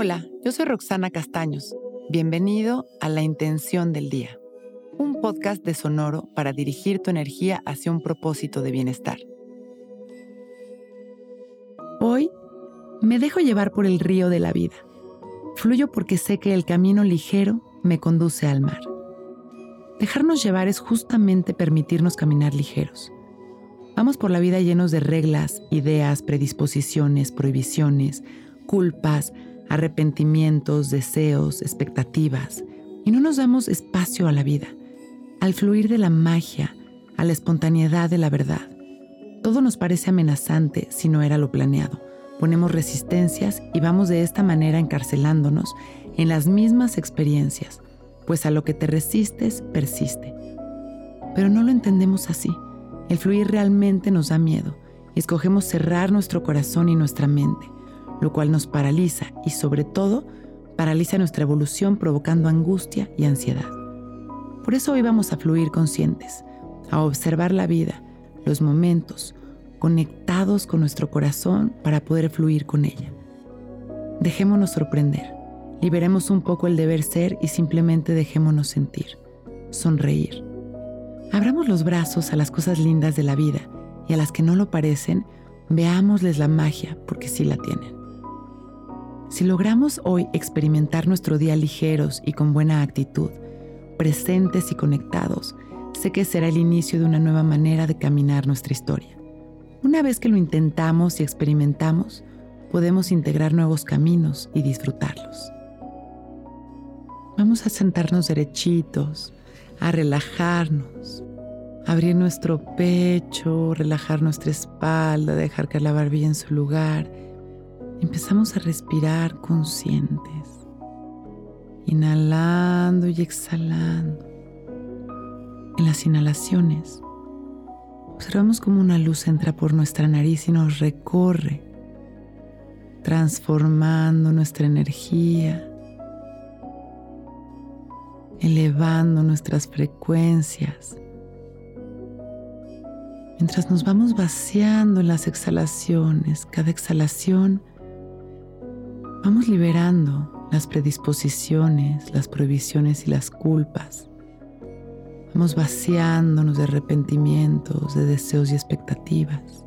Hola, yo soy Roxana Castaños. Bienvenido a La Intención del Día, un podcast de Sonoro para dirigir tu energía hacia un propósito de bienestar. Hoy me dejo llevar por el río de la vida. Fluyo porque sé que el camino ligero me conduce al mar. Dejarnos llevar es justamente permitirnos caminar ligeros. Vamos por la vida llenos de reglas, ideas, predisposiciones, prohibiciones, culpas, arrepentimientos, deseos, expectativas, y no nos damos espacio a la vida, al fluir de la magia, a la espontaneidad de la verdad. Todo nos parece amenazante si no era lo planeado. Ponemos resistencias y vamos de esta manera encarcelándonos en las mismas experiencias, pues a lo que te resistes persiste. Pero no lo entendemos así. El fluir realmente nos da miedo y escogemos cerrar nuestro corazón y nuestra mente lo cual nos paraliza y sobre todo paraliza nuestra evolución provocando angustia y ansiedad. Por eso hoy vamos a fluir conscientes, a observar la vida, los momentos, conectados con nuestro corazón para poder fluir con ella. Dejémonos sorprender, liberemos un poco el deber ser y simplemente dejémonos sentir, sonreír. Abramos los brazos a las cosas lindas de la vida y a las que no lo parecen, veámosles la magia porque sí la tienen. Si logramos hoy experimentar nuestro día ligeros y con buena actitud, presentes y conectados, sé que será el inicio de una nueva manera de caminar nuestra historia. Una vez que lo intentamos y experimentamos, podemos integrar nuevos caminos y disfrutarlos. Vamos a sentarnos derechitos, a relajarnos, abrir nuestro pecho, relajar nuestra espalda, dejar que la barbilla en su lugar empezamos a respirar conscientes, inhalando y exhalando. En las inhalaciones, observamos cómo una luz entra por nuestra nariz y nos recorre, transformando nuestra energía, elevando nuestras frecuencias. Mientras nos vamos vaciando en las exhalaciones, cada exhalación Vamos liberando las predisposiciones, las prohibiciones y las culpas. Vamos vaciándonos de arrepentimientos, de deseos y expectativas.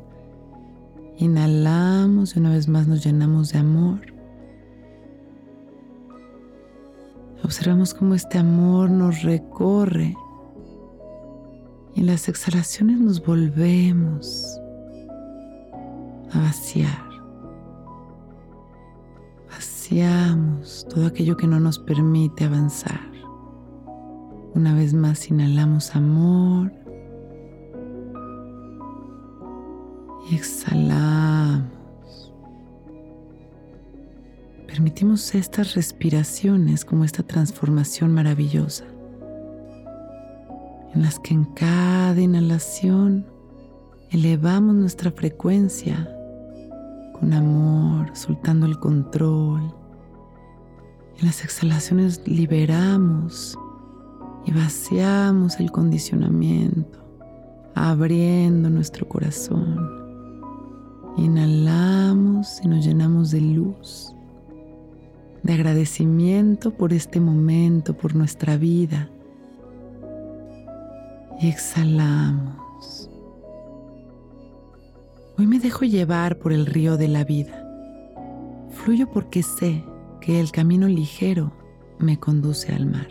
Inhalamos y una vez más nos llenamos de amor. Observamos cómo este amor nos recorre y en las exhalaciones nos volvemos a vaciar todo aquello que no nos permite avanzar. Una vez más inhalamos amor y exhalamos. Permitimos estas respiraciones como esta transformación maravillosa, en las que en cada inhalación elevamos nuestra frecuencia con amor, soltando el control en las exhalaciones liberamos y vaciamos el condicionamiento, abriendo nuestro corazón. Inhalamos y nos llenamos de luz, de agradecimiento por este momento, por nuestra vida. Y exhalamos. Hoy me dejo llevar por el río de la vida. Fluyo porque sé que el camino ligero me conduce al mar.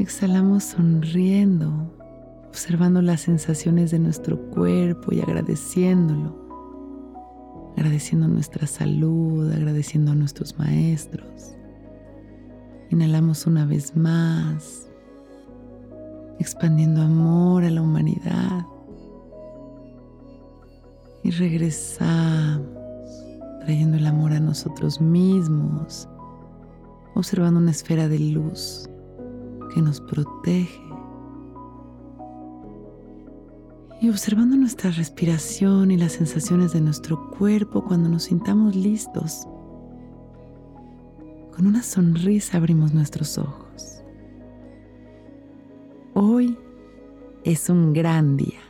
Exhalamos sonriendo, observando las sensaciones de nuestro cuerpo y agradeciéndolo, agradeciendo nuestra salud, agradeciendo a nuestros maestros. Inhalamos una vez más, expandiendo amor a la humanidad. Y regresamos trayendo el amor a nosotros mismos, observando una esfera de luz que nos protege y observando nuestra respiración y las sensaciones de nuestro cuerpo cuando nos sintamos listos. Con una sonrisa abrimos nuestros ojos. Hoy es un gran día.